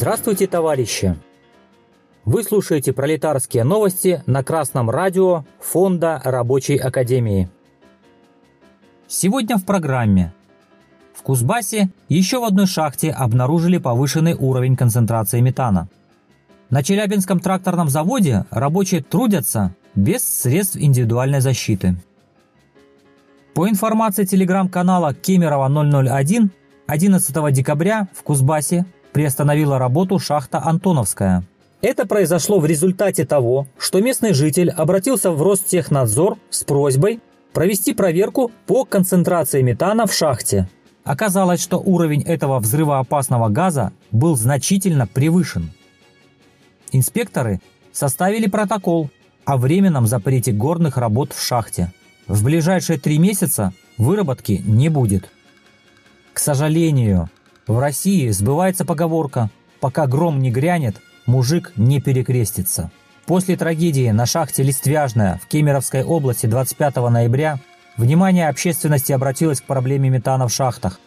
Здравствуйте, товарищи! Вы слушаете пролетарские новости на Красном радио Фонда Рабочей Академии. Сегодня в программе. В Кузбассе еще в одной шахте обнаружили повышенный уровень концентрации метана. На Челябинском тракторном заводе рабочие трудятся без средств индивидуальной защиты. По информации телеграм-канала Кемерово 001, 11 декабря в Кузбассе приостановила работу шахта Антоновская. Это произошло в результате того, что местный житель обратился в Ростехнадзор с просьбой провести проверку по концентрации метана в шахте. Оказалось, что уровень этого взрывоопасного газа был значительно превышен. Инспекторы составили протокол о временном запрете горных работ в шахте. В ближайшие три месяца выработки не будет. К сожалению, в России сбывается поговорка «пока гром не грянет, мужик не перекрестится». После трагедии на шахте Листвяжная в Кемеровской области 25 ноября внимание общественности обратилось к проблеме метана в шахтах.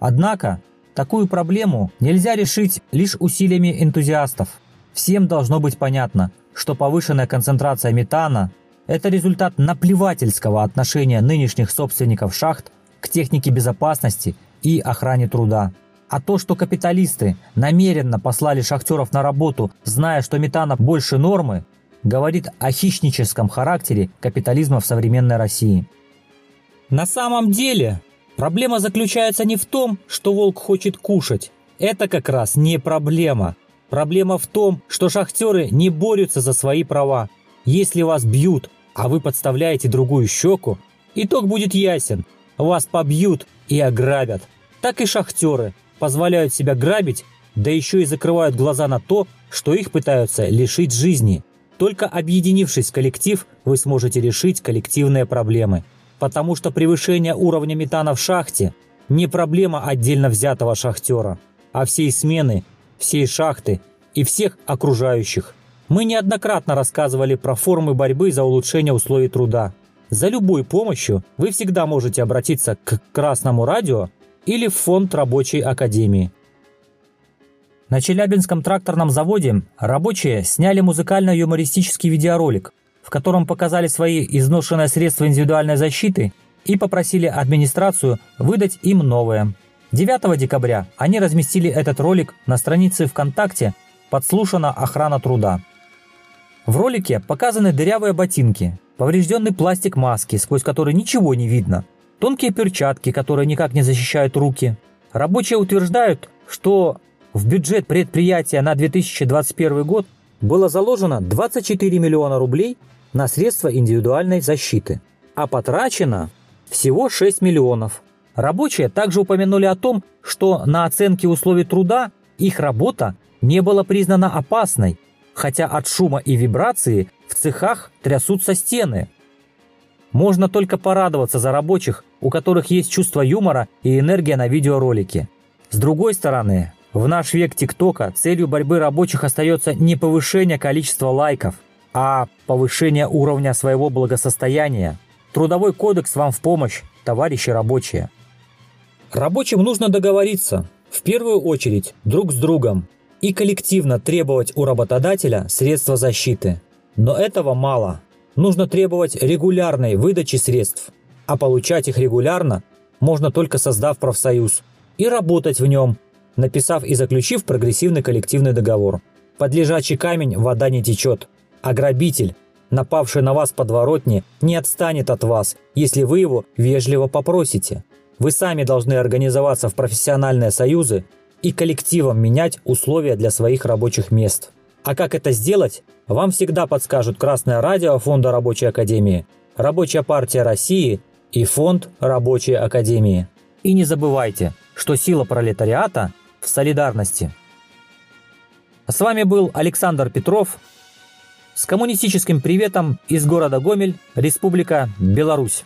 Однако, такую проблему нельзя решить лишь усилиями энтузиастов. Всем должно быть понятно, что повышенная концентрация метана – это результат наплевательского отношения нынешних собственников шахт к технике безопасности и охране труда. А то, что капиталисты намеренно послали шахтеров на работу, зная, что метана больше нормы, говорит о хищническом характере капитализма в современной России. На самом деле, проблема заключается не в том, что волк хочет кушать. Это как раз не проблема. Проблема в том, что шахтеры не борются за свои права. Если вас бьют, а вы подставляете другую щеку, итог будет ясен. Вас побьют и ограбят. Так и шахтеры позволяют себя грабить, да еще и закрывают глаза на то, что их пытаются лишить жизни. Только объединившись в коллектив, вы сможете решить коллективные проблемы. Потому что превышение уровня метана в шахте не проблема отдельно взятого шахтера, а всей смены, всей шахты и всех окружающих. Мы неоднократно рассказывали про формы борьбы за улучшение условий труда. За любой помощью вы всегда можете обратиться к Красному радио или в фонд рабочей академии. На Челябинском тракторном заводе рабочие сняли музыкально-юмористический видеоролик, в котором показали свои изношенные средства индивидуальной защиты и попросили администрацию выдать им новое. 9 декабря они разместили этот ролик на странице ВКонтакте «Подслушана охрана труда». В ролике показаны дырявые ботинки, поврежденный пластик маски, сквозь который ничего не видно, тонкие перчатки, которые никак не защищают руки. Рабочие утверждают, что в бюджет предприятия на 2021 год было заложено 24 миллиона рублей на средства индивидуальной защиты, а потрачено всего 6 миллионов. Рабочие также упомянули о том, что на оценке условий труда их работа не была признана опасной, хотя от шума и вибрации в цехах трясутся стены. Можно только порадоваться за рабочих, у которых есть чувство юмора и энергия на видеоролике. С другой стороны, в наш век ТикТока целью борьбы рабочих остается не повышение количества лайков, а повышение уровня своего благосостояния. Трудовой кодекс вам в помощь, товарищи рабочие. Рабочим нужно договориться, в первую очередь, друг с другом, и коллективно требовать у работодателя средства защиты. Но этого мало. Нужно требовать регулярной выдачи средств, а получать их регулярно можно только создав профсоюз и работать в нем, написав и заключив прогрессивный коллективный договор. Под лежачий камень вода не течет, а грабитель, напавший на вас подворотни, не отстанет от вас, если вы его вежливо попросите. Вы сами должны организоваться в профессиональные союзы и коллективом менять условия для своих рабочих мест. А как это сделать, вам всегда подскажут Красное радио Фонда Рабочей Академии, Рабочая партия России и Фонд Рабочей Академии. И не забывайте, что сила пролетариата в солидарности. С вами был Александр Петров с коммунистическим приветом из города Гомель, Республика Беларусь.